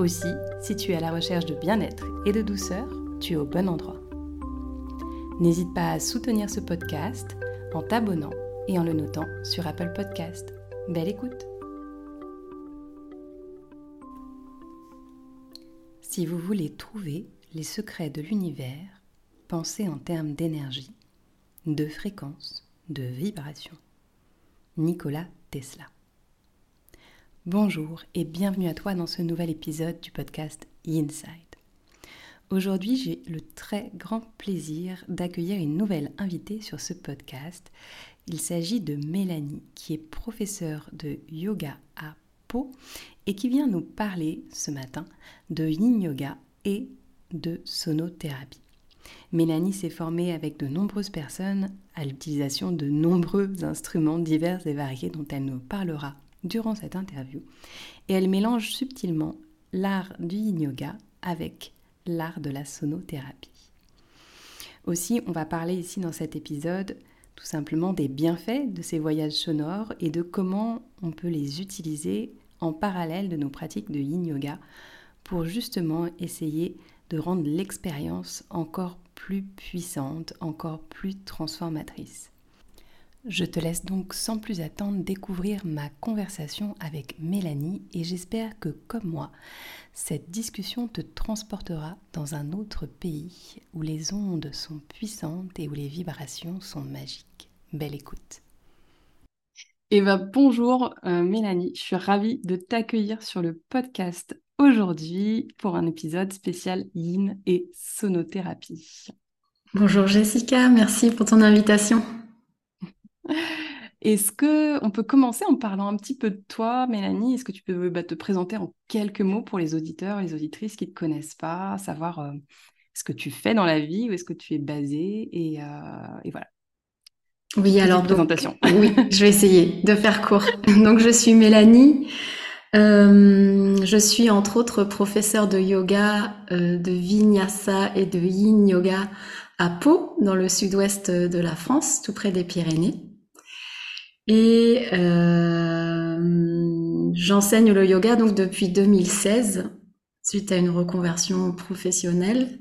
Aussi, si tu es à la recherche de bien-être et de douceur, tu es au bon endroit. N'hésite pas à soutenir ce podcast en t'abonnant et en le notant sur Apple Podcast. Belle écoute Si vous voulez trouver les secrets de l'univers, pensez en termes d'énergie, de fréquence, de vibration. Nikola Tesla. Bonjour et bienvenue à toi dans ce nouvel épisode du podcast Inside. Aujourd'hui, j'ai le très grand plaisir d'accueillir une nouvelle invitée sur ce podcast. Il s'agit de Mélanie, qui est professeure de yoga à Pau et qui vient nous parler ce matin de yin yoga et de sonothérapie. Mélanie s'est formée avec de nombreuses personnes à l'utilisation de nombreux instruments divers et variés dont elle nous parlera durant cette interview. Et elle mélange subtilement l'art du yin yoga avec l'art de la sonothérapie. Aussi, on va parler ici dans cet épisode tout simplement des bienfaits de ces voyages sonores et de comment on peut les utiliser en parallèle de nos pratiques de yin yoga pour justement essayer de rendre l'expérience encore plus puissante, encore plus transformatrice. Je te laisse donc sans plus attendre découvrir ma conversation avec Mélanie et j'espère que comme moi, cette discussion te transportera dans un autre pays où les ondes sont puissantes et où les vibrations sont magiques. Belle écoute. Eh bien, bonjour euh, Mélanie, je suis ravie de t'accueillir sur le podcast aujourd'hui pour un épisode spécial Yin et sonothérapie. Bonjour Jessica, merci pour ton invitation. Est-ce que on peut commencer en parlant un petit peu de toi, Mélanie? Est-ce que tu peux bah, te présenter en quelques mots pour les auditeurs et les auditrices qui ne te connaissent pas, savoir euh, ce que tu fais dans la vie, où est-ce que tu es basée et, euh, voilà. Oui, alors présentation. oui, je vais essayer de faire court. donc je suis Mélanie. Euh, je suis entre autres professeure de yoga, de vinyasa et de yin yoga à Pau, dans le sud-ouest de la France, tout près des Pyrénées. Et euh, j'enseigne le yoga donc depuis 2016, suite à une reconversion professionnelle.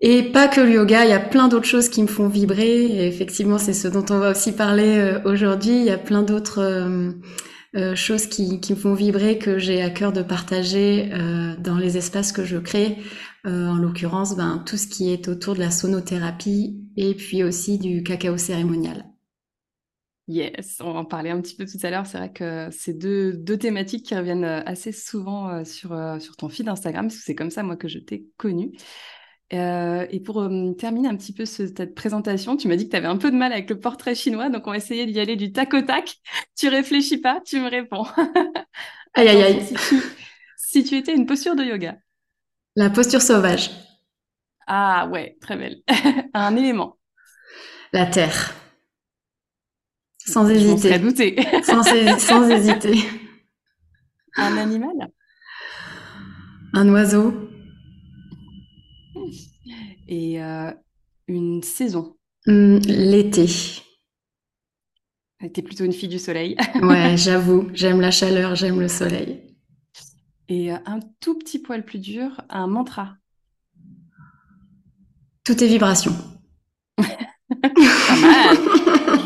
Et pas que le yoga, il y a plein d'autres choses qui me font vibrer. Et effectivement, c'est ce dont on va aussi parler euh, aujourd'hui. Il y a plein d'autres euh, choses qui, qui, me font vibrer que j'ai à cœur de partager dans les espaces que je crée. en l'occurrence, ben, tout ce qui est autour de la sonothérapie et puis aussi du cacao cérémonial. Yes, on en parler un petit peu tout à l'heure. C'est vrai que c'est deux, deux, thématiques qui reviennent euh, assez souvent euh, sur, euh, sur ton feed Instagram, parce que c'est comme ça, moi, que je t'ai connu. et pour terminer un petit peu cette présentation, tu m'as dit que tu avais un peu de mal avec le portrait chinois, donc on va essayer d'y aller du tac au tac. Tu réfléchis pas, tu me réponds. aïe, aïe, aïe. Si tu, si tu étais une posture de yoga. La posture sauvage. Ah ouais, très belle. un élément. La terre. Sans hésiter. douter. sans, sans hésiter. Un animal? Un oiseau. Et euh, une saison hum, L'été. T'es plutôt une fille du soleil. ouais, j'avoue. J'aime la chaleur, j'aime le soleil. Et euh, un tout petit poil plus dur, un mantra. Tout est vibration. Pas mal.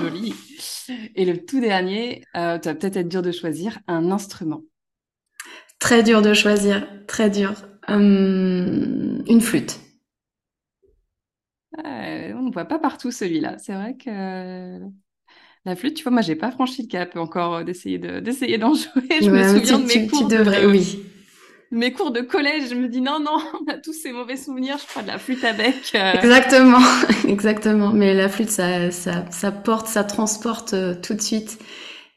Joli. Et le tout dernier, euh, tu vas peut-être être dur de choisir, un instrument. Très dur de choisir, très dur. Hum, une flûte. on ne voit pas partout celui-là. C'est vrai que la flûte, tu vois, moi, j'ai pas franchi le cap encore d'essayer d'essayer d'en jouer. Je me souviens de mes cours. devrais, oui mes cours de collège, je me dis non, non, on a tous ces mauvais souvenirs, je crois, de la flûte à bec. Euh. Exactement, exactement. Mais la flûte, ça, ça, ça porte, ça transporte euh, tout de suite.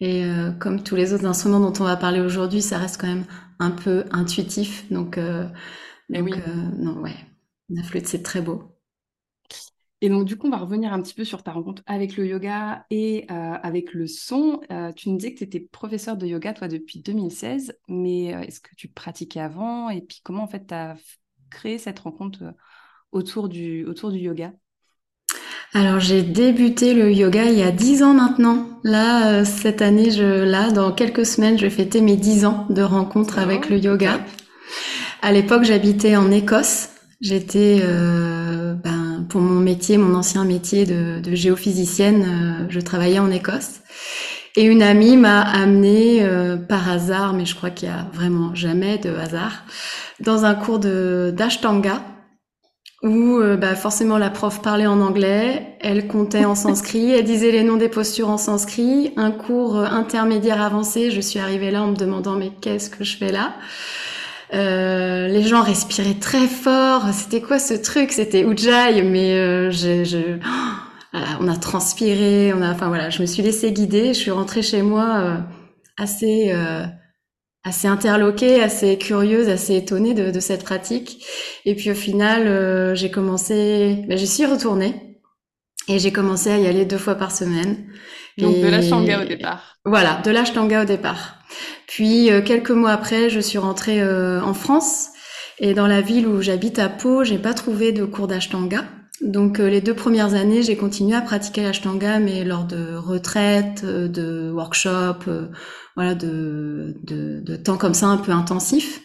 Et euh, comme tous les autres instruments dont on va parler aujourd'hui, ça reste quand même un peu intuitif. Donc, euh, eh oui. non, ouais, la flûte, c'est très beau. Et donc, du coup, on va revenir un petit peu sur ta rencontre avec le yoga et avec le son. tu nous disais que tu étais professeur de yoga, toi, depuis 2016, mais est-ce que tu pratiquais avant? Et puis, comment, en fait, tu as créé cette rencontre autour du, autour du yoga? Alors j'ai débuté le yoga il y a dix ans maintenant. Là, euh, cette année, je, là, dans quelques semaines, je vais fêter mes dix ans de rencontre avec le yoga. À l'époque, j'habitais en Écosse. J'étais, euh, pour mon métier, mon ancien métier de, de géophysicienne, euh, je travaillais en Écosse. Et une amie m'a amenée par hasard, mais je crois qu'il y a vraiment jamais de hasard, dans un cours de d'ashtanga où euh, bah, forcément la prof parlait en anglais, elle comptait en sanskrit, elle disait les noms des postures en sanskrit, un cours euh, intermédiaire avancé, je suis arrivée là en me demandant mais qu'est-ce que je fais là? Euh, les gens respiraient très fort. C'était quoi ce truc? C'était Ujjayi, mais euh, je, je... on a transpiré, on a, enfin voilà, je me suis laissée guider. Je suis rentrée chez moi assez assez interloquée, assez curieuse, assez étonnée de, de cette pratique. Et puis au final, euh, j'ai commencé, ben, j'y suis retournée et j'ai commencé à y aller deux fois par semaine. Donc de l'ashtanga au départ. Voilà, de l'ashtanga au départ. Puis euh, quelques mois après, je suis rentrée euh, en France et dans la ville où j'habite à Pau, j'ai pas trouvé de cours d'ashtanga. Donc les deux premières années, j'ai continué à pratiquer l'ashtanga, mais lors de retraites, de workshops, voilà, de, de, de, temps comme ça un peu intensif.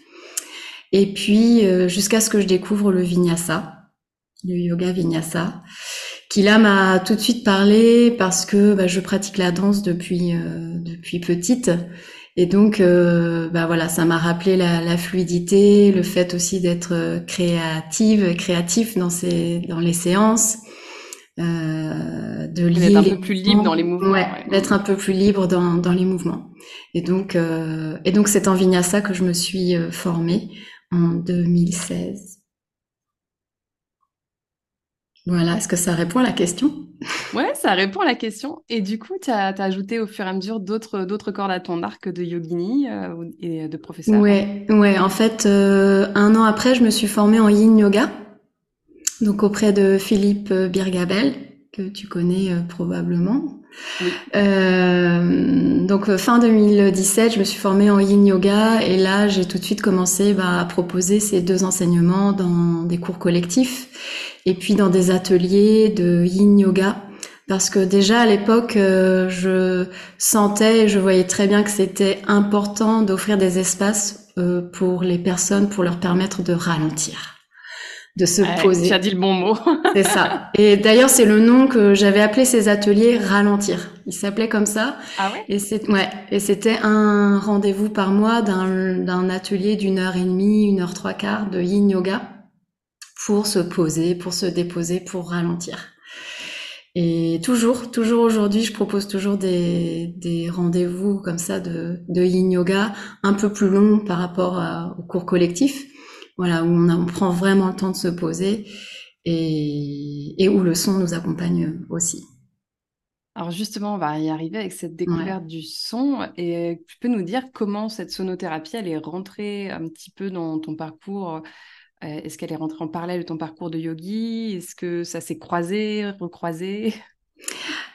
Et puis euh, jusqu'à ce que je découvre le vinyasa, le yoga vinyasa, qui là m'a tout de suite parlé parce que bah, je pratique la danse depuis euh, depuis petite. Et donc, euh, bah voilà, ça m'a rappelé la, la, fluidité, le fait aussi d'être créative, créatif dans ces, dans les séances, euh, de lier un peu plus libre dans les mouvements. Ouais, d'être un peu plus libre dans, dans les mouvements. Et donc, euh, et donc c'est en vinyasa que je me suis euh, formée en 2016. Voilà, est-ce que ça répond à la question? Ouais, ça répond à la question. Et du coup, tu as, ajouté au fur et à mesure d'autres, d'autres cordes à ton arc de yogini euh, et de professeur Ouais, ouais. En fait, euh, un an après, je me suis formée en yin yoga donc auprès de Philippe Birgabel, que tu connais euh, probablement. Euh, donc euh, fin 2017, je me suis formée en Yin Yoga et là j'ai tout de suite commencé bah, à proposer ces deux enseignements dans des cours collectifs et puis dans des ateliers de Yin Yoga. Parce que déjà à l'époque je sentais et je voyais très bien que c'était important d'offrir des espaces pour les personnes pour leur permettre de ralentir de se poser. Tu as dit le bon mot. c'est ça. Et d'ailleurs, c'est le nom que j'avais appelé ces ateliers ralentir. Il s'appelait comme ça. Ah ouais? Et c'est ouais. Et c'était un rendez-vous par mois d'un atelier d'une heure et demie, une heure trois quarts de Yin Yoga pour se poser, pour se déposer, pour ralentir. Et toujours, toujours aujourd'hui, je propose toujours des, des rendez-vous comme ça de, de yin yoga, un peu plus longs par rapport au cours collectif voilà, où on, prend vraiment le temps de se poser et, où le son nous accompagne aussi. Alors justement, on va y arriver avec cette découverte du son. Et tu peux nous dire comment cette sonothérapie, elle est rentrée un petit peu dans ton parcours euh, Est-ce qu'elle est rentrée en parallèle de ton parcours de yogi? Est-ce que ça s'est croisé, recroisé?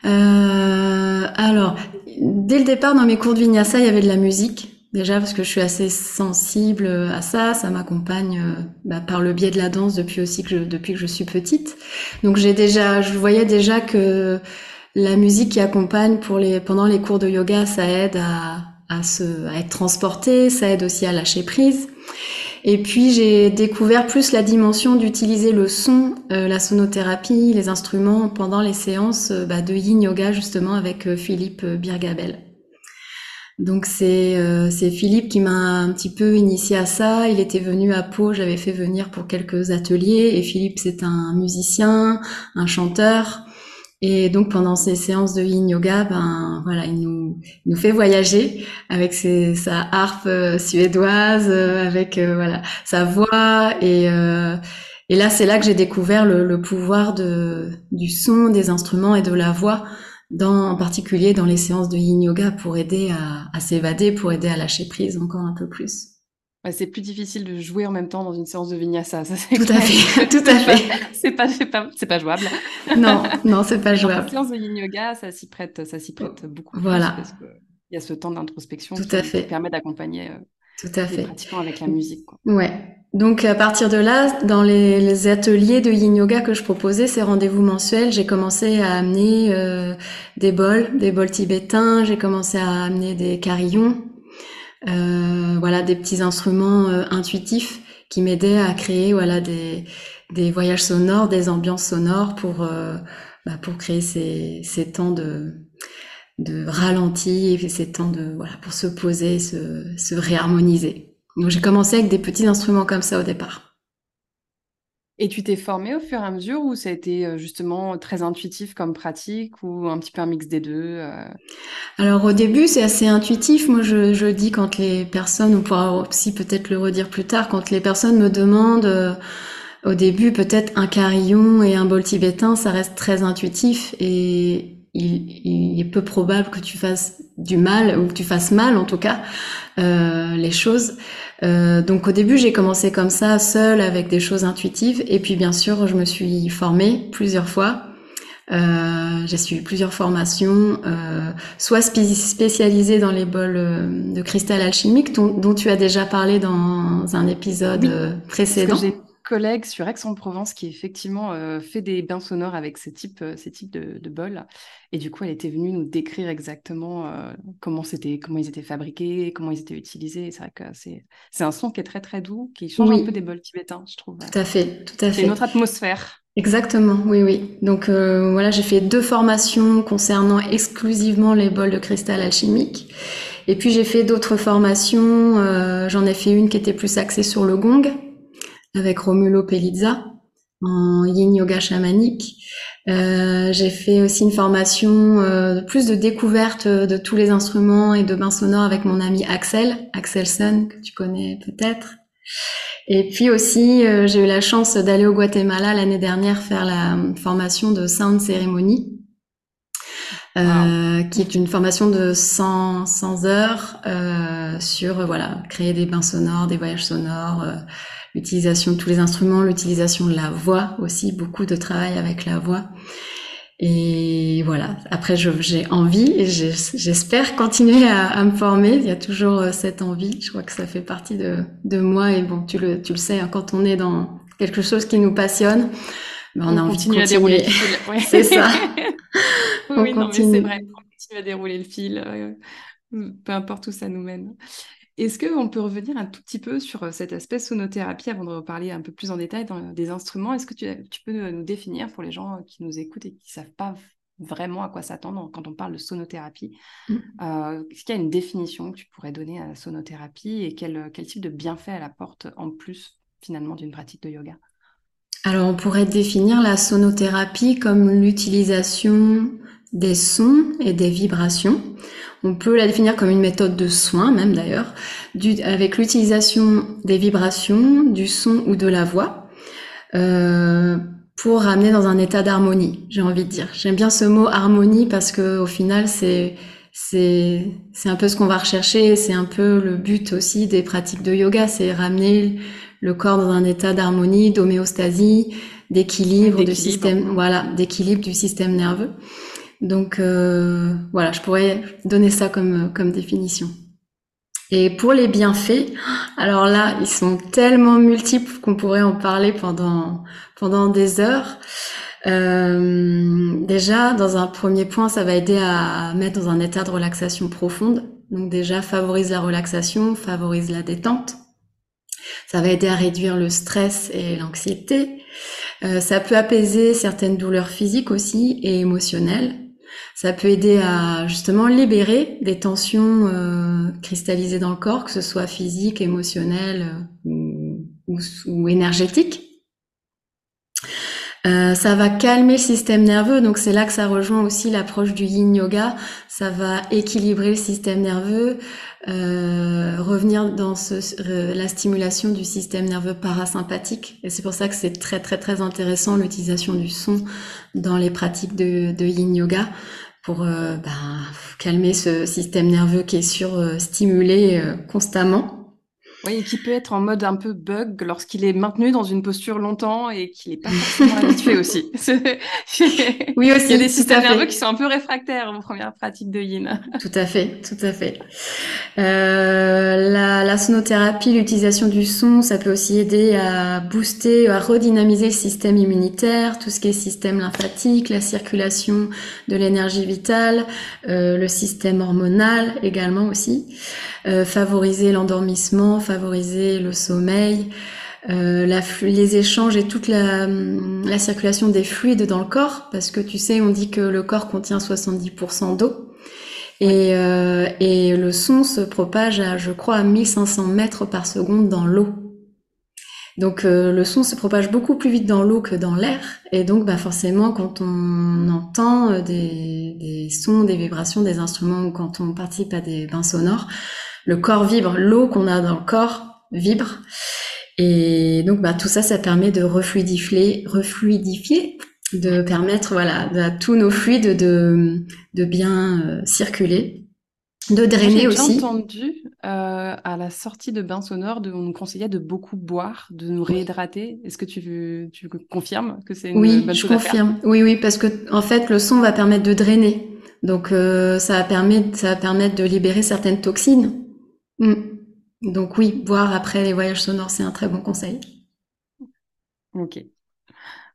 Euh, Alors, dès le départ, dans mes cours de vinyasa, il y avait de la musique. Déjà parce que je suis assez sensible à ça, ça m'accompagne euh, bah, par le biais de la danse depuis aussi que je, depuis que je suis petite. Donc j'ai déjà, je voyais déjà que la musique qui accompagne pour les pendant les cours de yoga, ça aide à, à se à être transporté, ça aide aussi à lâcher prise. Et puis j'ai découvert plus la dimension d'utiliser le son, euh, la sonothérapie, les instruments pendant les séances euh, bah, de Yin Yoga justement avec Philippe Birgabel. Donc c'est euh, Philippe qui m'a un petit peu initié à ça. Il était venu à Pau, j'avais fait venir pour quelques ateliers et Philippe c'est un musicien, un chanteur. Et donc pendant ces séances de yin yoga, ben voilà, il nous nous fait voyager avec sa harpe euh, suédoise, euh, avec voilà sa voix et et là c'est là que j'ai découvert le, le pouvoir de du son, des instruments et de la voix dans, en particulier dans les séances de yin yoga pour aider à, à s'évader, pour aider à lâcher prise encore un peu plus. c'est plus difficile de jouer en même temps dans une séance de vinyasa. Ça, tout à fait, tout à fait. c'est pas, pas, c'est pas jouable. Non, non, c'est pas jouable. La séance de yin yoga, ça s'y prête, ça s'y prête beaucoup. Voilà. parce que il y a ce temps d'introspection qui, fait. permet d'accompagner euh, tout à fait. pratiquants avec la musique. Quoi. Ouais. Donc à partir de là, dans les, ateliers de yin yoga que je proposais, ces rendez-vous mensuels, j'ai commencé à amener euh, des bols, des bols tibétains, j'ai commencé à amener des carillons, euh, voilà, des petits instruments euh, intuitifs qui m'aidaient à créer voilà des, des voyages sonores, des ambiances sonores pour bah, pour créer ces, ces temps de de ralenti et ces temps de voilà pour se poser, se, se réharmoniser. Donc j'ai commencé avec des petits instruments comme ça au départ. Et tu t'es formé au fur et à mesure ou ça a été euh, justement très intuitif comme pratique ou un petit peu un mix des deux euh? Alors au début c'est assez intuitif. Moi je, je, dis quand les personnes, on pourra aussi peut-être le redire plus tard, quand les personnes me demandent euh, au début peut-être un carillon et un bol tibétain, ça reste très intuitif et il, il, est peu probable que tu fasses du mal ou que tu fasses mal en tout cas euh, les choses. Euh, donc au début j'ai commencé comme ça, seule avec des choses intuitives et puis bien sûr je me suis formée plusieurs fois. Euh, j'ai suivi plusieurs formations, euh, soit spécialisées dans les bols euh, de cristal alchimique dont, dont, tu as déjà parlé dans un épisode oui, précédent collègue sur Aix-en-Provence qui effectivement euh, fait des bains sonores avec ces types, euh, ces types de, de, bols. Et du coup, elle était venue nous décrire exactement euh, comment c'était, comment ils étaient fabriqués, comment ils étaient utilisés. C'est vrai que c'est, c'est un son qui est très très doux, qui change oui. un peu des bols tibétains, je trouve. Tout à fait, tout à fait. C'est une autre atmosphère. Exactement, oui, oui. Donc euh, voilà, j'ai fait deux formations concernant exclusivement les bols de cristal alchimique. Et puis j'ai fait d'autres formations. Euh, j'en ai fait une qui était plus axée sur le gong avec Romulo Pelizza en yin yoga chamanique. Euh, j'ai fait aussi une formation euh, plus de découverte de tous les instruments et de bains sonores avec mon ami Axel, Axelson, que tu connais peut-être. Et puis aussi, euh, j'ai eu la chance d'aller au Guatemala l'année dernière faire la formation de Sound Ceremony, euh, wow. qui est une formation de 100, 100 heures euh, sur voilà créer des bains sonores, des voyages sonores, euh, l'utilisation de tous les instruments, l'utilisation de la voix aussi, beaucoup de travail avec la voix. Et voilà. Après, j'ai envie et j'espère continuer à, à, me former. Il y a toujours euh, cette envie. Je crois que ça fait partie de, de moi. Et bon, tu le, tu le sais, hein, quand on est dans quelque chose qui nous passionne, ben on, on, a envie continue de continuer. à dérouler le fil. Ouais. c'est ça. oui, oui non, mais c'est vrai. On continue à dérouler le fil, euh, peu importe où ça nous mène. Est-ce qu'on peut revenir un tout petit peu sur cet aspect sonothérapie avant de reparler un peu plus en détail dans des instruments? Est-ce que tu, tu, peux nous définir pour les gens qui nous écoutent et qui ne savent pas vraiment à quoi s'attendre quand on parle de sonothérapie mmh. euh, Est-ce qu'il y a une définition que tu pourrais donner à la sonothérapie et quel, quel type de bienfait elle apporte en plus finalement d'une pratique de yoga? Alors on pourrait définir la sonothérapie comme l'utilisation des sons et des vibrations. On peut la définir comme une méthode de soin, même d'ailleurs, avec l'utilisation des vibrations, du son ou de la voix, euh, pour ramener dans un état d'harmonie, j'ai envie de dire. J'aime bien ce mot harmonie parce que au final, c'est c'est c'est un peu ce qu'on va rechercher, c'est un peu le but aussi des pratiques de yoga, c'est ramener le corps dans un état d'harmonie, d'homéostasie, d'équilibre du système, voilà, d'équilibre du système nerveux. Donc euh, voilà, je pourrais donner ça comme, comme définition. Et pour les bienfaits, alors là, ils sont tellement multiples qu'on pourrait en parler pendant, pendant des heures. Euh, déjà, dans un premier point, ça va aider à mettre dans un état de relaxation profonde. Donc déjà, favorise la relaxation, favorise la détente. Ça va aider à réduire le stress et l'anxiété. Euh, ça peut apaiser certaines douleurs physiques aussi et émotionnelles. Ça peut aider à justement libérer des tensions euh, cristallisées dans le corps, que ce soit physique, émotionnel euh, ou, ou, énergétique. Euh, ça va calmer le système nerveux, donc c'est là que ça rejoint aussi l'approche du yin yoga. Ça va équilibrer le système nerveux, euh, revenir dans ce, la stimulation du système nerveux parasympathique. Et c'est pour ça que c'est très très très intéressant l'utilisation du son dans les pratiques de, de yin yoga pour ben, calmer ce système nerveux qui est surstimulé constamment. Oui, et qui peut être en mode un peu bug lorsqu'il est maintenu dans une posture longtemps et qu'il n'est pas forcément habitué aussi. oui, aussi. Il y a des systèmes nerveux qui sont un peu réfractaires aux premières pratiques de yin. Tout à fait, tout à fait. Euh, la, la, sonothérapie, l'utilisation du son, ça peut aussi aider à booster, à redynamiser le système immunitaire, tout ce qui est système lymphatique, la circulation de l'énergie vitale, euh, le système hormonal également aussi. Euh, favoriser l'endormissement, favoriser le sommeil, euh, les échanges et toute la, la, circulation des fluides dans le corps, parce que tu sais, on dit que le corps contient 70% d'eau. Et, euh, et le son se propage à, je crois, à 1500 mètres par seconde dans l'eau. Donc euh, le son se propage beaucoup plus vite dans l'eau que dans l'air, et donc bah, forcément quand on entend des, des, sons, des vibrations, des instruments, ou quand on participe à des bains sonores, le corps vibre, l'eau qu'on a dans le corps vibre. Et donc, bah, tout ça, ça permet de refluidifier, refluidifier de permettre voilà, à tous nos fluides de, de bien euh, circuler, de drainer aussi. J'ai entendu euh, à la sortie de bain sonore, de, on nous conseillait de beaucoup boire, de nous réhydrater. Est-ce que tu, tu confirmes que c'est une oui, bonne chose confirme. Oui, oui, parce que en fait, le son va permettre de drainer. Donc, euh, ça, va permettre, ça va permettre de libérer certaines toxines. Mm. Donc oui, boire après les voyages sonores, c'est un très bon conseil. Ok.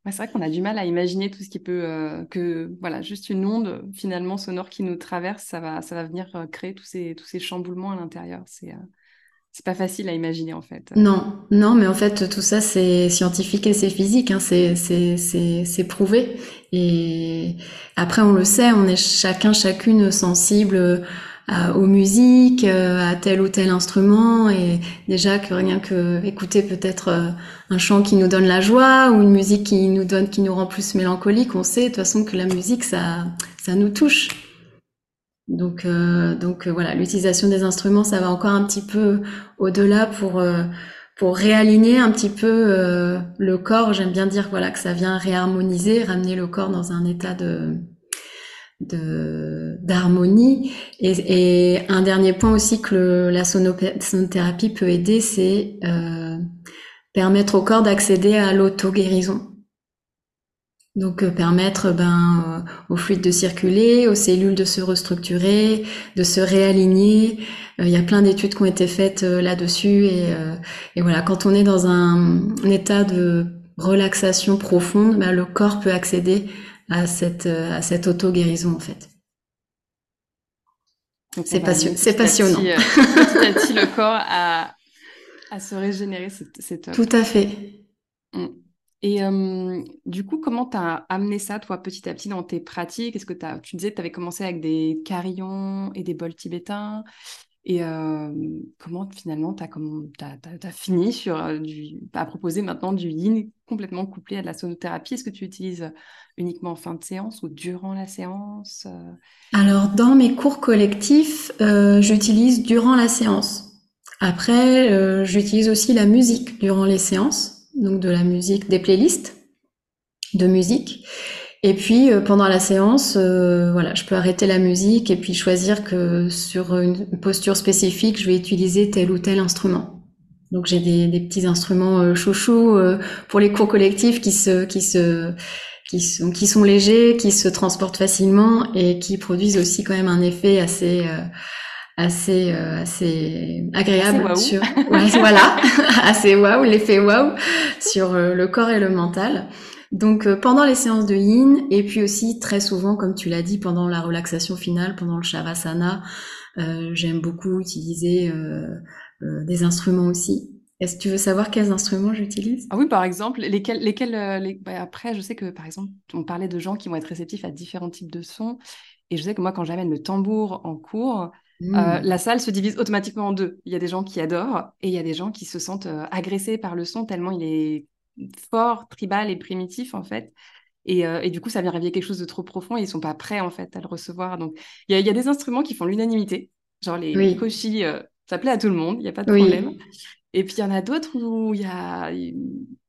c'est vrai qu'on a du mal à imaginer tout ce qui peut euh, que voilà juste une onde finalement sonore qui nous traverse, ça va ça va venir euh, créer tous ces tous ces chamboulements à l'intérieur. C'est euh, c'est pas facile à imaginer en fait. Non, non, mais en fait tout ça c'est scientifique et c'est physique, hein, c'est c'est c'est prouvé. Et après on le sait, on est chacun chacune sensible aux musiques, euh, à tel ou tel instrument, et déjà que rien que écouter peut-être euh, un chant qui nous donne la joie ou une musique qui nous donne, qui nous rend plus mélancolique, on sait de toute façon que la musique ça, ça nous touche. Donc, euh, donc voilà, l'utilisation des instruments, ça va encore un petit peu au-delà pour pour réaligner un petit peu le corps. J'aime bien dire voilà que ça vient réharmoniser, ramener le corps dans un état de d'harmonie. Et, un dernier point aussi que la sonothérapie peut aider, c'est euh, permettre au corps d'accéder à l'auto-guérison. Donc euh, permettre ben, euh, aux fluides de circuler, aux cellules de se restructurer, de se réaligner. Il y a plein d'études qui ont été faites là-dessus et, voilà, quand on est dans un, état de relaxation profonde, ben, le corps peut accéder à cette, à cette auto-guérison en fait. C'est passionnant. C'est passionnant. Euh, petit à petit, le corps à, à se régénérer, c'est top. Tout à fait. Mm. Et euh, du coup, comment tu as amené ça, toi, petit à petit, dans tes pratiques? Est-ce que as, tu disais que tu avais commencé avec des carillons et des bols tibétains et comment finalement tu as, fini sur, à proposer maintenant du yin complètement couplé à de la sonothérapie? Est-ce que tu utilises uniquement en fin de séance ou durant la séance? Alors dans mes cours collectifs, j'utilise durant la séance. Après, j'utilise aussi la musique durant les séances, donc de la musique, des playlists de musique. Et puis euh, pendant la séance, euh, voilà, je peux arrêter la musique et puis choisir que sur une posture spécifique, je vais utiliser tel ou tel instrument. Donc j'ai des, des, petits instruments euh, chouchous euh, pour les cours collectifs qui se qui se qui sont qui sont légers, qui se transportent facilement et qui produisent aussi quand même un effet assez assez assez agréable sur ouais, voilà assez waouh l'effet waouh sur le corps et le mental. Donc euh, pendant les séances de yin et puis aussi très souvent, comme tu l'as dit, pendant la relaxation finale, pendant le shavasana, euh, j'aime beaucoup utiliser euh, des instruments aussi. Est-ce que tu veux savoir quels instruments j'utilise? Ah oui, par exemple, lesquels, lesquels bah, après, je sais que par exemple, on parlait de gens qui vont être réceptifs à différents types de sons, et je sais que moi, quand j'amène le tambour en cours, mmh. la salle se divise automatiquement en deux. Il y a des gens qui adorent et il y a des gens qui se sentent agressés par le son tellement il est fort, tribal et primitif en fait. Et, euh, et, du coup, ça vient réveiller quelque chose de trop profond et ils sont pas prêts en fait à le recevoir. Donc, il y, y, a des instruments qui font l'unanimité, genre les, oui. koshi, euh, ça plaît à tout le monde, il n'y a pas de problème. Et puis il y en a d'autres où il y a,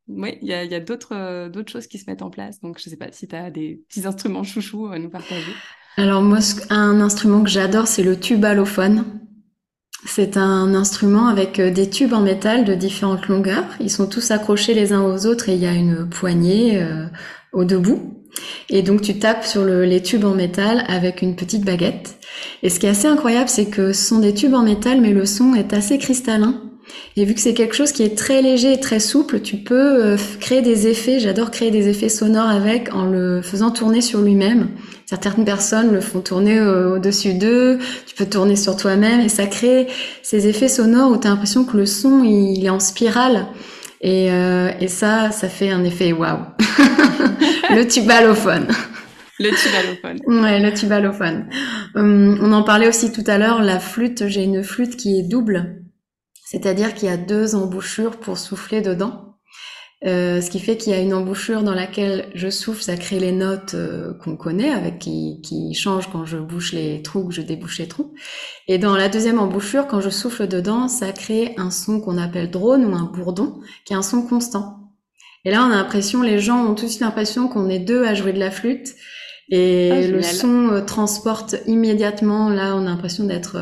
oui, il y a, y a d'autres, euh, d'autres choses qui se mettent en place. Donc, je sais pas si tu as des petits instruments chouchous à nous partager. Alors moi, un instrument que j'adore, c'est le tubalophone. C'est un instrument avec euh, des tubes en métal de différentes longueurs. Ils sont tous accrochés les uns aux autres et il y a une poignée euh, au debout. Et donc tu tapes sur les tubes en métal avec une petite baguette. Et ce qui est assez incroyable, c'est que ce sont des tubes en métal, mais le son est assez cristallin. Et vu que c'est quelque chose qui est très léger et très souple, tu peux euh, créer des effets. J'adore créer des effets sonores avec en le faisant tourner sur lui-même. Certaines personnes le font tourner au-dessus d'eux. Tu peux tourner sur toi-même et ça crée ces effets sonores où tu as l'impression que le son il est en spirale. Et, euh, et ça, ça fait un effet waouh. le tubalophone. Le tubalophone. Ouais, le tubalophone. Hum, on en parlait aussi tout à l'heure, la flûte, j'ai une flûte qui est double. C'est-à-dire qu'il y a deux embouchures pour souffler dedans. Euh, ce qui fait qu'il y a une embouchure dans laquelle je souffle, ça crée les notes euh, qu'on connaît, avec qui, qui changent quand je bouche les trous, que je débouche les trous. Et dans la deuxième embouchure, quand je souffle dedans, ça crée un son qu'on appelle drone ou un bourdon, qui est un son constant. Et là, on a l'impression, les gens ont tous l'impression qu'on est deux à jouer de la flûte. Et ah, le son euh, transporte immédiatement. Là, on a l'impression d'être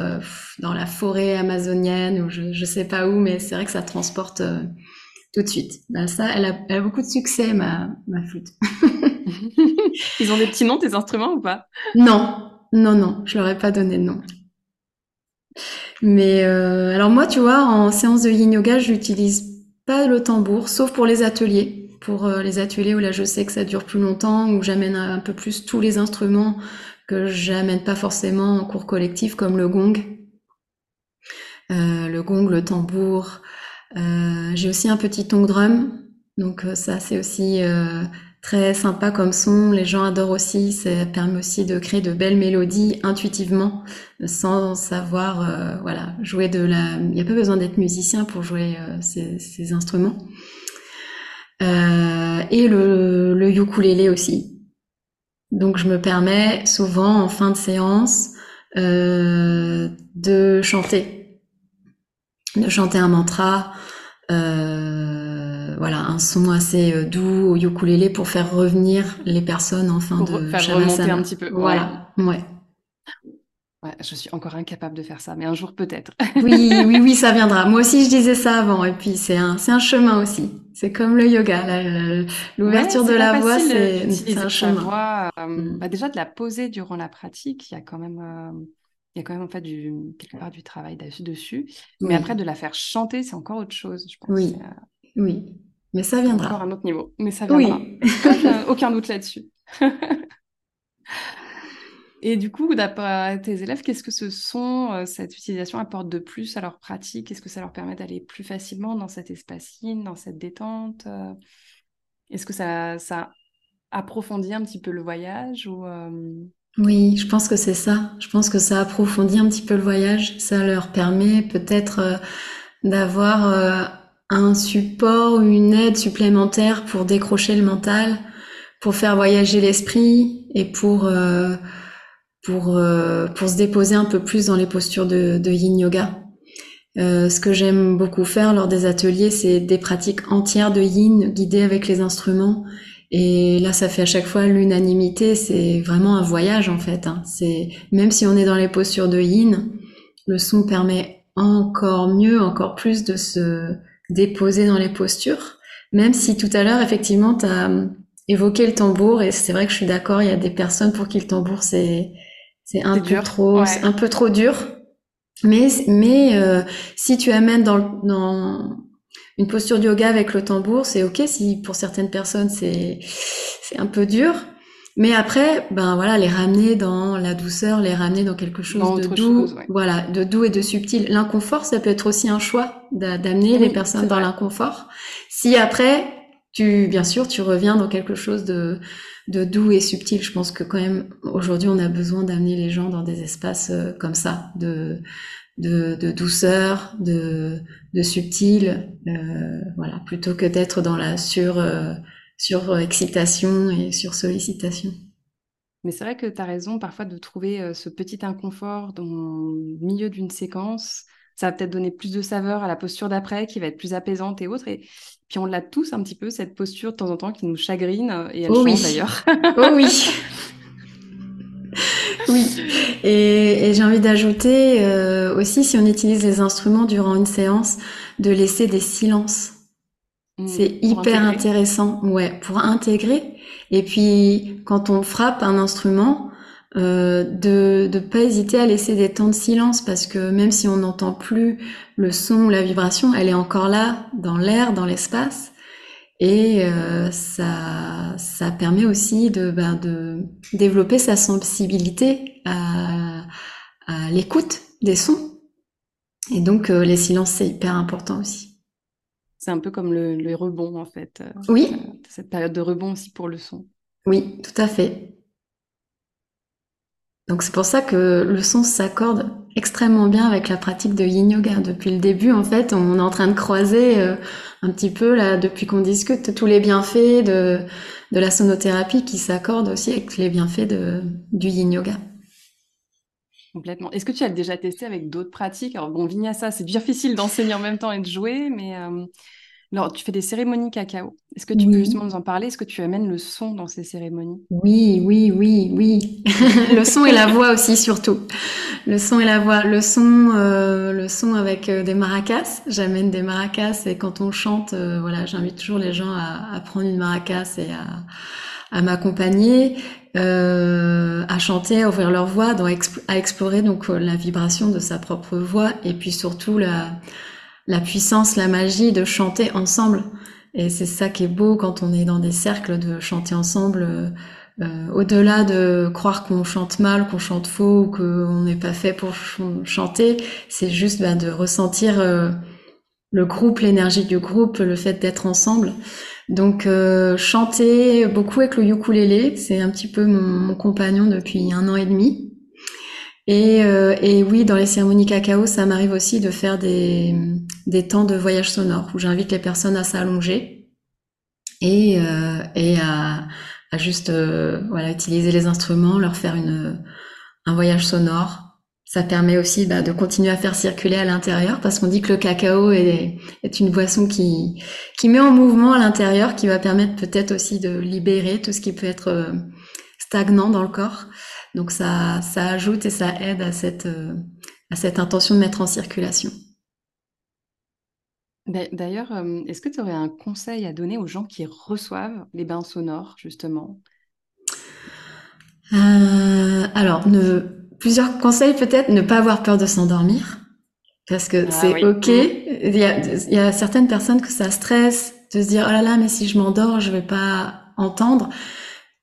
dans la forêt amazonienne ou je, je sais pas où, mais c'est vrai que ça transporte tout de suite. Ben ça, elle a, elle a, beaucoup de succès, ma, ma flûte. Ils ont des petits noms, tes instruments ou pas? Non, non, non, je leur ai pas donné de nom. Mais euh, alors moi, tu vois, en séance de yin yoga, j'utilise pas le tambour, sauf pour les ateliers. Pour euh, les ateliers où là, je sais que ça dure plus longtemps, où j'amène un peu plus tous les instruments que j'amène pas forcément en cours collectif, comme le gong. Euh, le gong, le tambour, euh, j'ai aussi un petit tong drum, donc euh, ça c'est aussi euh, très sympa comme son. Les gens adorent aussi. Ça permet aussi de créer de belles mélodies intuitivement, sans savoir, voilà, jouer de la. Il n'y a pas besoin d'être musicien pour jouer ces, ces, instruments. Et le, le ukulélé aussi. Donc je me permets souvent en fin de séance de chanter de chanter un mantra, euh, voilà, un son assez euh, doux au ukulélé pour faire revenir les personnes en fin pour de faire remonter un petit peu. Voilà, ouais. ouais. Je suis encore incapable de faire ça, mais un jour peut-être. oui, oui, oui, ça viendra. Moi aussi, je disais ça avant, et puis c'est un, un chemin aussi. C'est comme le yoga, l'ouverture de la voix, c'est un chemin. Voix, euh, mm. bah déjà de la poser durant la pratique, il y a quand même il y a quand même en fait du, quelque part du travail dessus. Mais après, de la faire chanter, c'est encore autre chose, je pense. Oui, oui. Mais ça viendra. Encore un autre niveau. Mais ça viendra. Oui. aucun doute là-dessus. Et du coup, d'après tes élèves, qu'est-ce que ce son, euh, cette utilisation apporte de plus à leur pratique? Est-ce que ça leur permet d'aller plus facilement dans cet espace dans cette détente euh? Est-ce que ça, approfondit un petit peu le voyage euh, oui, je pense que c'est ça. Je pense que ça approfondit un petit peu le voyage. Ça leur permet peut-être d'avoir un support ou une aide supplémentaire pour décrocher le mental, pour faire voyager l'esprit et pour euh, pour pour se déposer un peu plus dans les postures de, de Yin Yoga. ce que j'aime beaucoup faire lors des ateliers, c'est des pratiques entières de Yin guidées avec les instruments et là, ça fait à chaque fois l'unanimité. C'est vraiment un voyage en fait. Hein. C'est même si on est dans les postures de Yin, le son permet encore mieux, encore plus de se déposer dans les postures. Même si tout à l'heure, effectivement, tu as évoqué le tambour et c'est vrai que je suis d'accord. Il y a des personnes pour qui le tambour c'est c'est un peu trop, un peu trop dur. Mais mais euh, si tu amènes dans dans une posture de yoga avec le tambour, c'est ok si pour certaines personnes c'est c'est un peu dur, mais après ben voilà les ramener dans la douceur, les ramener dans quelque chose de doux, voilà de doux et de subtil. L'inconfort ça peut être aussi un choix d'amener les personnes dans l'inconfort. Si après tu bien sûr tu reviens dans quelque chose de de doux et subtil, je pense que quand même aujourd'hui on a besoin d'amener les gens dans des espaces euh, comme ça de de, douceur, de, de subtil, euh, voilà, plutôt que d'être dans la sur, euh, sur excitation et sur sollicitation. Mais c'est vrai que tu as raison parfois de trouver ce petit inconfort dans le milieu d'une séquence. Ça va peut-être donner plus de saveur à la posture d'après, qui va être plus apaisante et autre. Et puis on l'a tous un petit peu, cette posture de temps en temps qui nous chagrine, et elle oh change d'ailleurs. oh oui oui. Et, et j'ai envie d'ajouter euh, aussi, si on utilise les instruments durant une séance, de laisser des silences. Mmh, c'est hyper intéressant, ouais, pour intégrer. Et puis, quand on frappe un instrument, euh, de ne pas hésiter à laisser des temps de silence parce que même si on n'entend plus le son ou la vibration, elle est encore là dans l'air, dans l'espace. Et euh, ça, ça permet aussi de, ben, de développer sa sensibilité à, à l'écoute des sons. Et donc euh, les silences, c'est hyper important aussi. C'est un peu comme le, le rebond en fait. Oui. Cette période de rebond aussi pour le son. Oui, tout à fait. Donc c'est pour ça que le son s'accorde extrêmement bien avec la pratique de yin yoga. Depuis le début, en fait, on est en train de croiser euh, un petit peu depuis qu'on discute, tous les bienfaits de, de la sonothérapie qui s'accordent aussi avec les bienfaits de, du yin yoga. Complètement. Est-ce que tu as déjà testé avec d'autres pratiques? Alors bon, Vinyasa, c'est difficile d'enseigner en même temps et de jouer, mais euh, alors, tu fais des cérémonies cacao. Est-ce que tu peux justement nous en parler? Est-ce que tu amènes le son dans ces cérémonies? Oui, oui, oui, oui. le son et la voix aussi, surtout. Le son et la voix. Le son, euh, le son avec euh, des maracas. J'amène des maracas et quand on chante, euh, voilà, j'invite toujours les gens à, prendre une maracas et à, m'accompagner, à chanter, à ouvrir leur voix, à explorer donc la vibration de sa propre voix et puis surtout la la puissance, la magie de chanter ensemble. Et c'est ça qui est beau quand on est dans des cercles de chanter ensemble. Euh, euh, au-delà de croire qu'on chante mal, qu'on chante faux ou qu'on n'est pas fait pour chanter, c'est juste ben, de ressentir euh, le groupe, l'énergie du groupe, le fait d'être ensemble. Donc chanter beaucoup avec le ukulélé, c'est un petit peu mon compagnon depuis un an et demi. Et, euh, et, oui, dans les cérémonies cacao, ça m'arrive aussi de faire des, des, temps de voyage sonore où j'invite les personnes à s'allonger et, euh, et à, à juste euh, voilà, utiliser les instruments, leur faire une, un voyage sonore. Ça permet aussi bah, de continuer à faire circuler à l'intérieur parce qu'on dit que le cacao est, est une boisson qui, qui met en mouvement à l'intérieur, qui va permettre peut-être aussi de libérer tout ce qui peut être euh, stagnant dans le corps. Donc ça, ça ajoute et ça aide à cette, euh, à cette intention de mettre en circulation. D'ailleurs, euh, est-ce que tu aurais un conseil à donner aux gens qui reçoivent les bains sonores, justement? Euh, Alors, ne, plusieurs conseils peut-être, ne pas avoir peur de s'endormir, parce que ah c'est OK. Il y, a, il y a certaines personnes que ça stresse de se dire, oh là là, mais si je m'endors, je vais pas entendre.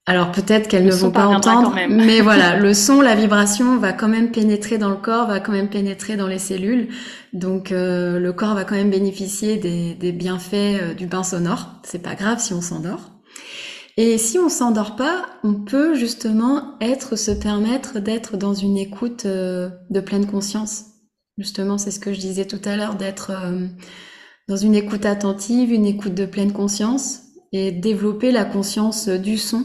Alors peut-être qu'elles ne vont pas entendre, mais voilà, le son, la vibration va quand même pénétrer dans le corps, va quand même pénétrer dans les cellules. Donc euh, le corps va quand même bénéficier des, bienfaits euh, du bain sonore. C'est pas grave si on s'endort. Et si on s'endort pas, on peut justement être, se permettre d'être dans une écoute euh, de pleine conscience. Justement, c'est ce que je disais tout à l'heure, d'être dans une écoute attentive, une écoute de pleine conscience et développer la conscience du son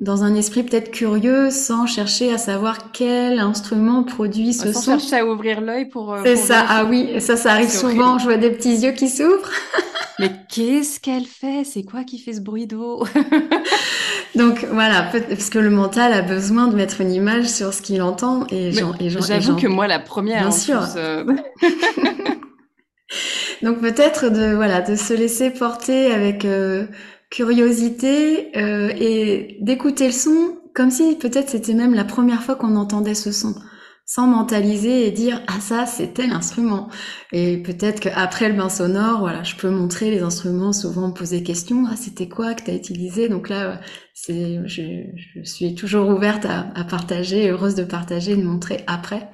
dans un esprit peut-être curieux, sans chercher à savoir quel instrument produit ce son. Sans chercher à ouvrir l'œil pour. Euh, c'est ça. Ah oui, ça, ça arrive souvent. Je vois des petits yeux qui s'ouvrent. Mais qu'est-ce qu'elle fait? C'est quoi qui fait ce bruit d'eau? Donc voilà, parce que le mental a besoin de mettre une image sur ce qu'il entend et J'avoue que moi, la première. Bien sûr. Euh, Donc peut-être de voilà de se laisser porter avec. Euh, curiosité euh, et d'écouter le son comme si peut-être c'était même la première fois qu'on entendait ce son, sans mentaliser et dire ah ça c'est tel instrument. Et peut-être qu'après le bain sonore, voilà, je peux montrer les instruments, souvent poser question ah c'était quoi que tu as utilisé? Donc là, c'est je, je, suis toujours ouverte à, à, partager, heureuse de partager, de montrer après.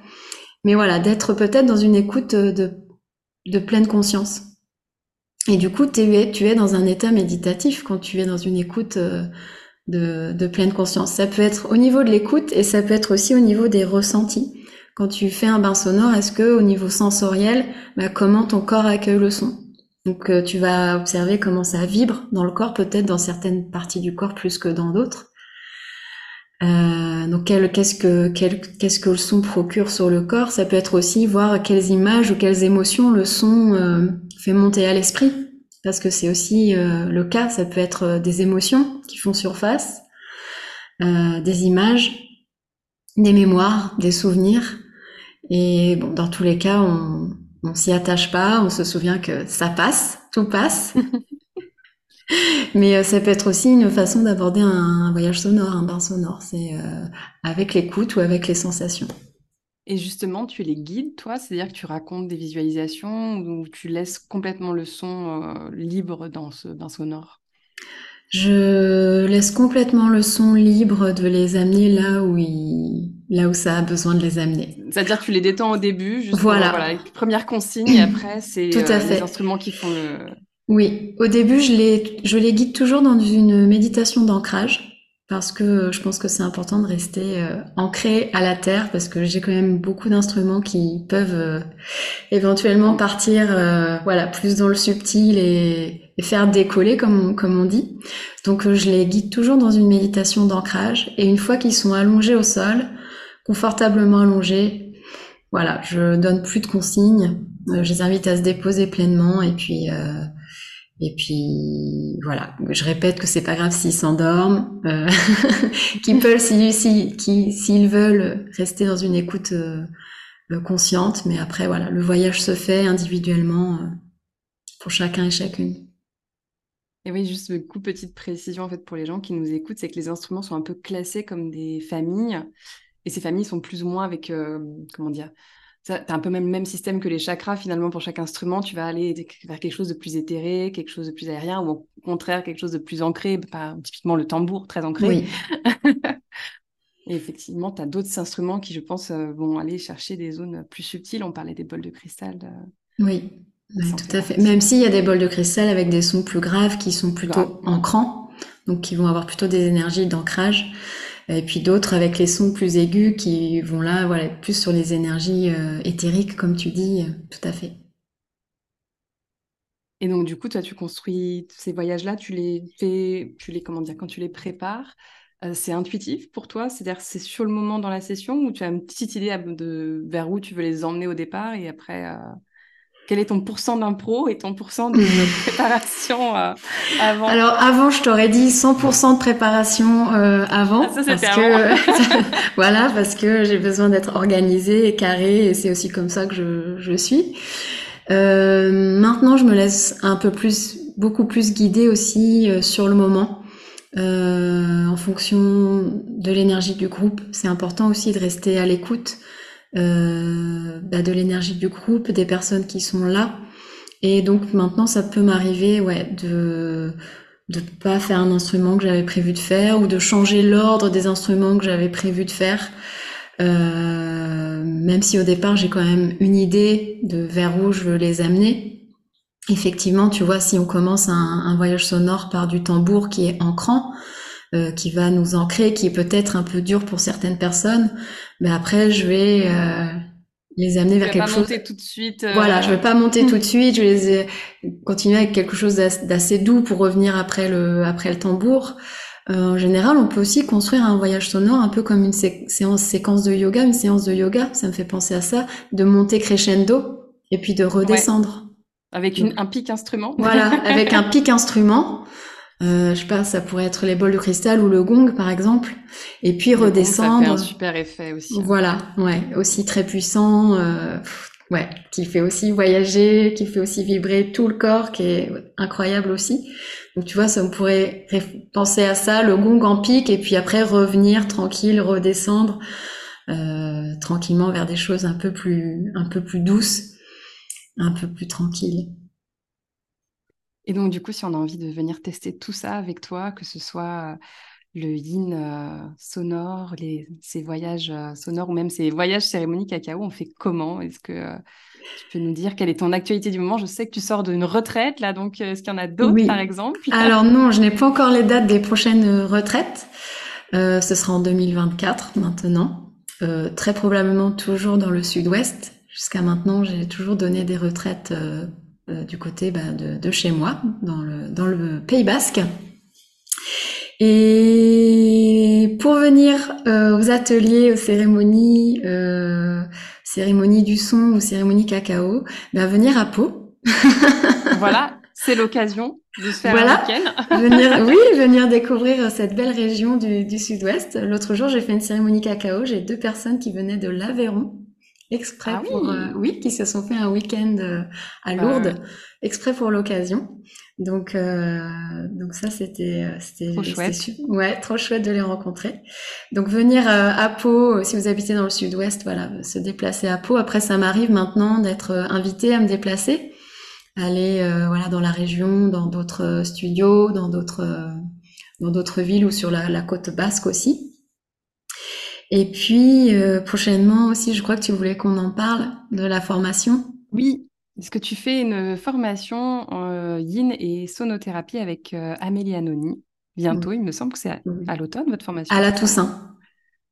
Mais voilà, d'être peut-être dans une écoute de, de pleine conscience. Et du coup, tu es, dans un état méditatif quand tu es dans une écoute euh, de, de pleine conscience. Ça peut être au niveau de l'écoute et ça peut être aussi au niveau des ressentis. Quand tu fais un bain sonore, est-ce que au niveau sensoriel, bah, comment ton corps accueille le son? Donc euh, tu vas observer comment ça vibre dans le corps, peut-être dans certaines parties du corps plus que dans d'autres. Euh, donc qu'est-ce que qu'est-ce que le son procure sur le corps? Ça peut être aussi voir quelles images ou quelles émotions le son euh, fait monter à l'esprit, parce que c'est aussi euh, le cas. Ça peut être des émotions qui font surface, des images, des mémoires, des souvenirs. Et bon, dans tous les cas, on, on s'y attache pas, on se souvient que ça passe, tout passe. Mais euh, ça peut être aussi une façon d'aborder un, voyage sonore, un bain sonore. C'est euh, avec l'écoute ou avec les sensations. Et justement, tu les guides, toi? C'est-à-dire que tu racontes des visualisations ou tu laisses complètement le son euh, libre dans ce bain sonore? Je laisse complètement le son libre de les amener là où, là où ça a besoin de les amener. C'est-à-dire que tu les détends au début, juste voilà. voilà première consigne, et après, c'est les instruments qui font le... Oui, au début, je les, guide toujours dans une méditation d'ancrage parce que je pense que c'est important de rester euh, ancré à la terre parce que j'ai quand même beaucoup d'instruments qui peuvent euh, éventuellement partir euh, voilà plus dans le subtil et, faire décoller comme comme on dit. Donc je les guide toujours dans une méditation d'ancrage et une fois qu'ils sont allongés au sol, confortablement allongés, voilà, je donne plus de consignes, je les invite à se déposer pleinement et puis et puis voilà, je répète que c'est pas grave s'ils s'endorment, euh, qu'ils peuvent s'ils si, veulent rester dans une écoute euh, consciente, mais après voilà, le voyage se fait individuellement euh, pour chacun et chacune. Et oui, juste une coup petite précision en fait pour les gens qui nous écoutent, c'est que les instruments sont un peu classés comme des familles, et ces familles sont plus ou moins avec comment dire tu as un peu même même système que les chakras finalement pour chaque instrument. Tu vas aller vers quelque chose de plus éthéré, quelque chose de plus aérien, ou au contraire quelque chose de plus ancré, pas typiquement le tambour très ancré. Oui. Et effectivement, tu as d'autres instruments qui, je pense, euh, vont aller chercher des zones plus subtiles. On parlait des bols de cristal. Euh, oui, tout à fait. Même s'il y a des bols de cristal avec des sons plus graves qui sont plutôt ancrants, donc qui vont avoir plutôt des énergies d'ancrage et puis d'autres avec les sons plus aigus qui vont là, voilà, plus sur les énergies euh, éthériques, comme tu dis, euh, tout à fait. Et donc du coup, toi, tu construis ces voyages-là, tu les fais, tu les comment dire, quand tu les prépares, euh, c'est intuitif pour toi, c'est-à-dire c'est sur le moment dans la session où tu as une petite idée de vers où tu veux les emmener au départ et après quel est ton pourcent d'impro et ton pourcent de préparation euh, avant Alors avant, je t'aurais dit 100% de préparation euh, avant. Ah, ça, parce que voilà, parce que j'ai besoin d'être organisée et carrée et c'est aussi comme ça que je, je suis. Euh, maintenant, je me laisse un peu plus, beaucoup plus guider aussi sur le moment. En fonction de l'énergie du groupe, c'est important aussi de rester à l'écoute euh, bah, de l'énergie du groupe, des personnes qui sont là. Et donc maintenant, ça peut m'arriver, ouais, de de pas faire un instrument que j'avais prévu de faire ou de changer l'ordre des instruments que j'avais prévu de faire. Euh, même si au départ j'ai quand même une idée de vers où je veux les amener. Effectivement, tu vois, si on commence un, voyage sonore par du tambour qui est ancrant, euh, qui va nous ancrer, qui est peut-être un peu dur pour certaines personnes, mais après je vais euh, les amener vers quelque chose. Je vais pas monter tout de suite. Euh, voilà, je vais pas monter tout de suite. Je vais les continuer avec quelque chose d'assez doux pour revenir après le après le tambour. en général, on peut aussi construire un voyage sonore un peu comme une séance séquence de yoga, une séance de yoga. Ça me fait penser à ça, de monter crescendo et puis de redescendre. Avec une, un pic instrument. Voilà, avec un pic instrument. Euh, je sais pas, ça pourrait être les bols de cristal ou le gong par exemple, et puis redescendre. ça fait un super effet aussi. Hein. Voilà, ouais, aussi très puissant, euh, ouais, qui fait aussi voyager, qui fait aussi vibrer tout le corps, qui est incroyable aussi. Donc tu vois, ça on pourrait penser à ça, le gong en pic, et puis après revenir tranquille, redescendre euh, tranquillement vers des choses un peu plus, un peu plus douces, un peu plus tranquilles. Et donc, du coup, si on a envie de venir tester tout ça avec toi, que ce soit le yin euh, sonore, les, ces voyages euh, sonores ou même ces voyages cérémonie cacao, on fait comment? Est-ce que euh, tu peux nous dire quelle est ton actualité du moment? Je sais que tu sors d'une retraite, là, donc est-ce qu'il y en a d'autres, par exemple? Alors non, je n'ai pas encore les dates des prochaines retraites. ce sera en 2024 maintenant. très probablement toujours dans le sud-ouest. Jusqu'à maintenant, j'ai toujours donné des retraites euh, du côté bah, de, chez moi, dans le, dans le Pays Basque. Et pour venir euh, aux ateliers, aux cérémonies, euh, cérémonies du son ou cérémonies cacao, bah, venir à Pau. voilà, c'est l'occasion de se faire un week-end. venir, oui, venir découvrir cette belle région du, du sud-ouest. L'autre jour, j'ai fait une cérémonie cacao. J'ai deux personnes qui venaient de l'Aveyron exprès ah pour, euh, oui. qui se sont fait un week-end euh, à Lourdes, exprès pour l'occasion. Donc, euh, donc ça, c'était, c'était, trop chouette. ouais, trop chouette de les rencontrer. Donc, venir à Pau, si vous habitez dans le sud-ouest, voilà, se déplacer à Pau. Après, ça m'arrive maintenant d'être invité à me déplacer, aller, voilà, dans la région, dans d'autres studios, dans d'autres, dans d'autres villes ou sur la, la côte basque aussi. Et puis euh, prochainement aussi, je crois que tu voulais qu'on en parle de la formation. Oui, est-ce que tu fais une formation en euh, yin et sonothérapie avec euh, Amélie Anoni bientôt? Il me semble que c'est à, l'automne votre formation. À la Toussaint.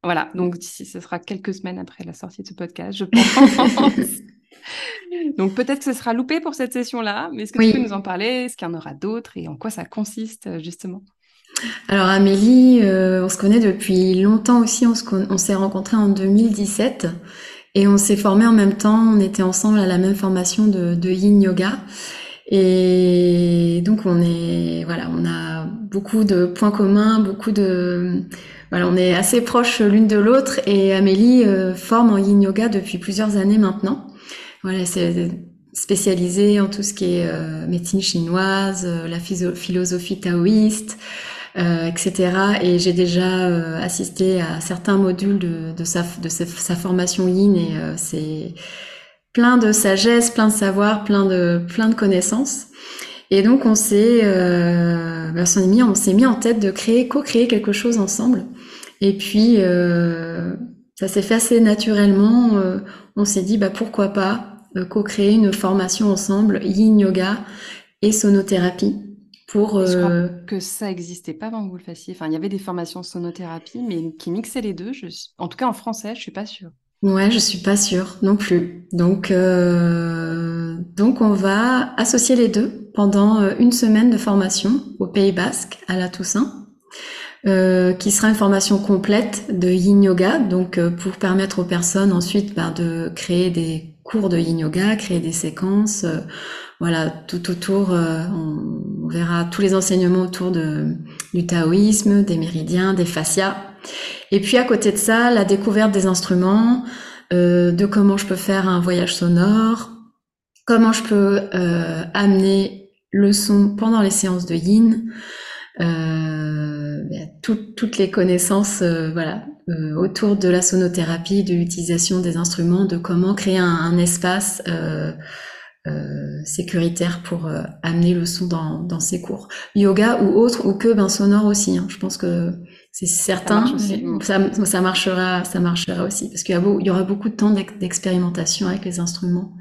Voilà, donc d'ici, ce sera quelques semaines après la sortie de ce podcast, je pense. donc peut-être que ce sera loupé pour cette session-là, mais est-ce que tu peux nous en parler? Est-ce qu'il y en aura d'autres? Et en quoi ça consiste justement? Alors Amélie, euh, on se connaît depuis longtemps aussi, on, s'est rencontrés en 2017 et on s'est formés en même temps, on était ensemble à la même formation de, Yin Yoga. Et donc on est voilà, on a beaucoup de points communs, beaucoup de voilà, on est assez proches l'une de l'autre et Amélie euh, forme en Yin Yoga depuis plusieurs années maintenant. Voilà, c'est spécialisée en tout ce qui est euh, médecine chinoise, la philosophie taoïste, euh, etc. Et j'ai déjà euh, assisté à certains modules de, sa, formation Yin et euh, c'est plein de sagesse, plein de savoir, plein de, plein de connaissances. Et donc on s'est, on mis, on s'est mis en tête de créer, co-créer quelque chose ensemble. Et puis ça s'est fait assez naturellement. on s'est dit bah pourquoi pas co-créer une formation ensemble, Yin Yoga et sonothérapie pour je crois euh, que ça n'existait pas avant que vous le fassiez. Enfin, il y avait des formations sonothérapie, mais qui mixaient les deux. Je... En tout cas, en français, je suis pas sûre. Ouais, je suis pas sûre non plus. Donc, euh... donc on va associer les deux pendant euh, une semaine de formation au Pays Basque à la Toussaint. Euh, qui sera une formation complète de Yin Yoga, donc euh, pour permettre aux personnes ensuite bah, de créer des cours de Yin Yoga, créer des séquences, voilà, tout autour, euh, on, verra tous les enseignements autour de, du taoïsme, des méridiens, des fascias. Et puis à côté de ça, la découverte des instruments, euh, de comment je peux faire un voyage sonore, comment je peux euh, amener le son pendant les séances de yin, ben, toutes les connaissances voilà, autour de la sonothérapie, de l'utilisation des instruments, de comment créer un espace euh, sécuritaire pour euh, amener le son dans, dans ses cours. Yoga ou autre, ou que ben sonore aussi. Hein. Je pense que c'est certain, ça, ça, marchera, ça marchera aussi, parce qu'il y, y, aura beaucoup de temps d'expérimentation avec les instruments.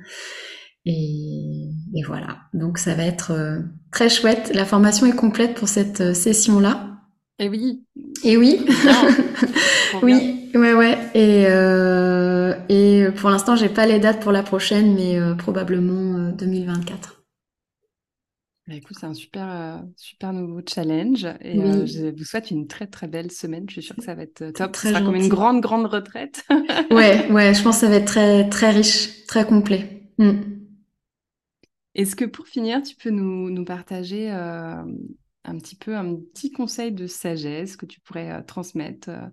Et, et, voilà, donc ça va être euh, très chouette. La formation est complète pour cette session-là. Et oui. Et oui. oui, ouais, ouais. Et, euh, et pour l'instant, j'ai pas les dates pour la prochaine, mais euh, probablement 2024. Euh, bah, écoute, c'est un super, super nouveau challenge et je vous souhaite une très très belle semaine. Je suis sûre que ça va être top. Très Ce sera comme une grande grande retraite. ouais, ouais, je pense que ça va être très très riche, très complet. Mm. Est-ce que pour finir, tu peux nous, nous partager un petit peu un petit conseil de sagesse que tu pourrais euh, transmettre euh,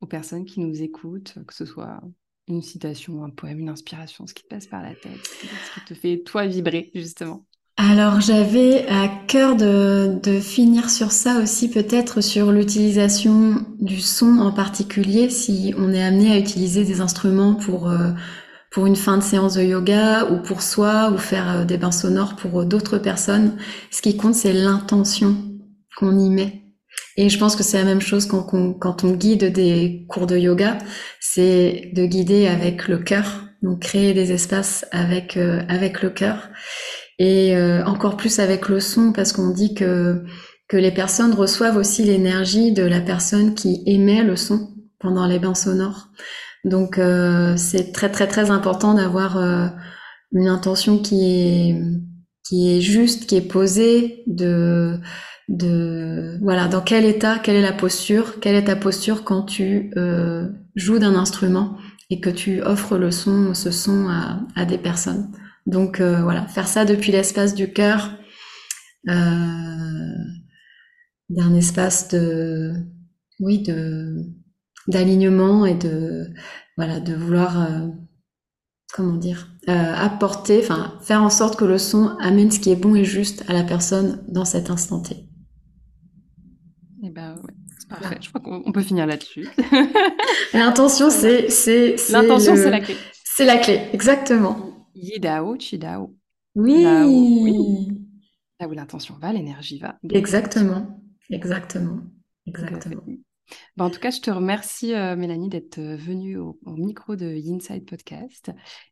aux personnes qui nous écoutent, que ce soit une citation, un poème, une inspiration, ce qui te passe par la tête, ce qui te fait toi vibrer justement. Alors j'avais à cœur de, finir sur ça aussi, peut-être sur l'utilisation du son en particulier, si on est amené à utiliser des instruments pour, euh, pour une fin de séance de yoga ou pour soi ou faire des bains sonores pour d'autres personnes. Ce qui compte, c'est l'intention qu'on y met. Et je pense que c'est la même chose quand, on guide des cours de yoga, c'est de guider avec le cœur, donc créer des espaces avec euh, avec le cœur et euh, encore plus avec le son parce qu'on dit que que les personnes reçoivent aussi l'énergie de la personne qui émet le son pendant les bains sonores. Donc euh, c'est très très très important d'avoir une intention qui est qui est juste, qui est posée, de de voilà dans quel état, quelle est la posture, quelle est ta posture quand tu euh, joues d'un instrument et que tu offres le son, ce son à, des personnes. Donc euh, voilà, faire ça depuis l'espace du cœur d'un espace de, oui, de d'alignement et de voilà de vouloir comment dire, euh, apporter, enfin faire en sorte que le son amène ce qui est bon et juste à la personne dans cet instant T. Eh ben ouais, c'est parfait. Je crois qu'on peut finir là-dessus. L'intention, c'est c'est l'intention, c'est la clé. C'est la clé, exactement. Yidao, chidao. Oui. Là où, oui. Là où l'intention va, l'énergie va. Exactement, exactement, exactement. Bah, en tout cas, je te remercie, euh, Mélanie, d'être euh, venue au, micro de Inside Podcast.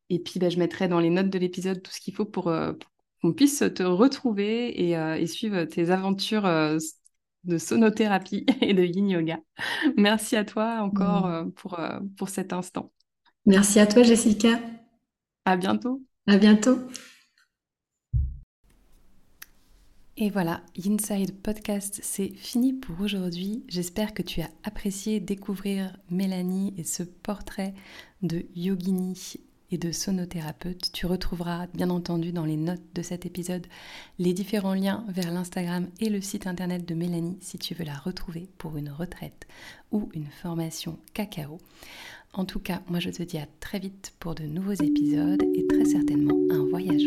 Et puis, bah, je mettrai dans les notes de l'épisode tout ce qu'il faut pour, euh, qu'on puisse te retrouver et, suivre tes aventures de sonothérapie et de yin yoga. Merci à toi encore mmh. pour, pour cet instant. Merci à toi, Jessica. À bientôt. À bientôt. Et voilà, Inside Podcast, c'est fini pour aujourd'hui. J'espère que tu as apprécié découvrir Mélanie et ce portrait de yogini et de sonothérapeute. Tu retrouveras bien entendu dans les notes de cet épisode les différents liens vers l'Instagram et le site internet de Mélanie si tu veux la retrouver pour une retraite ou une formation cacao. En tout cas, moi je te dis à très vite pour de nouveaux épisodes et très certainement un voyage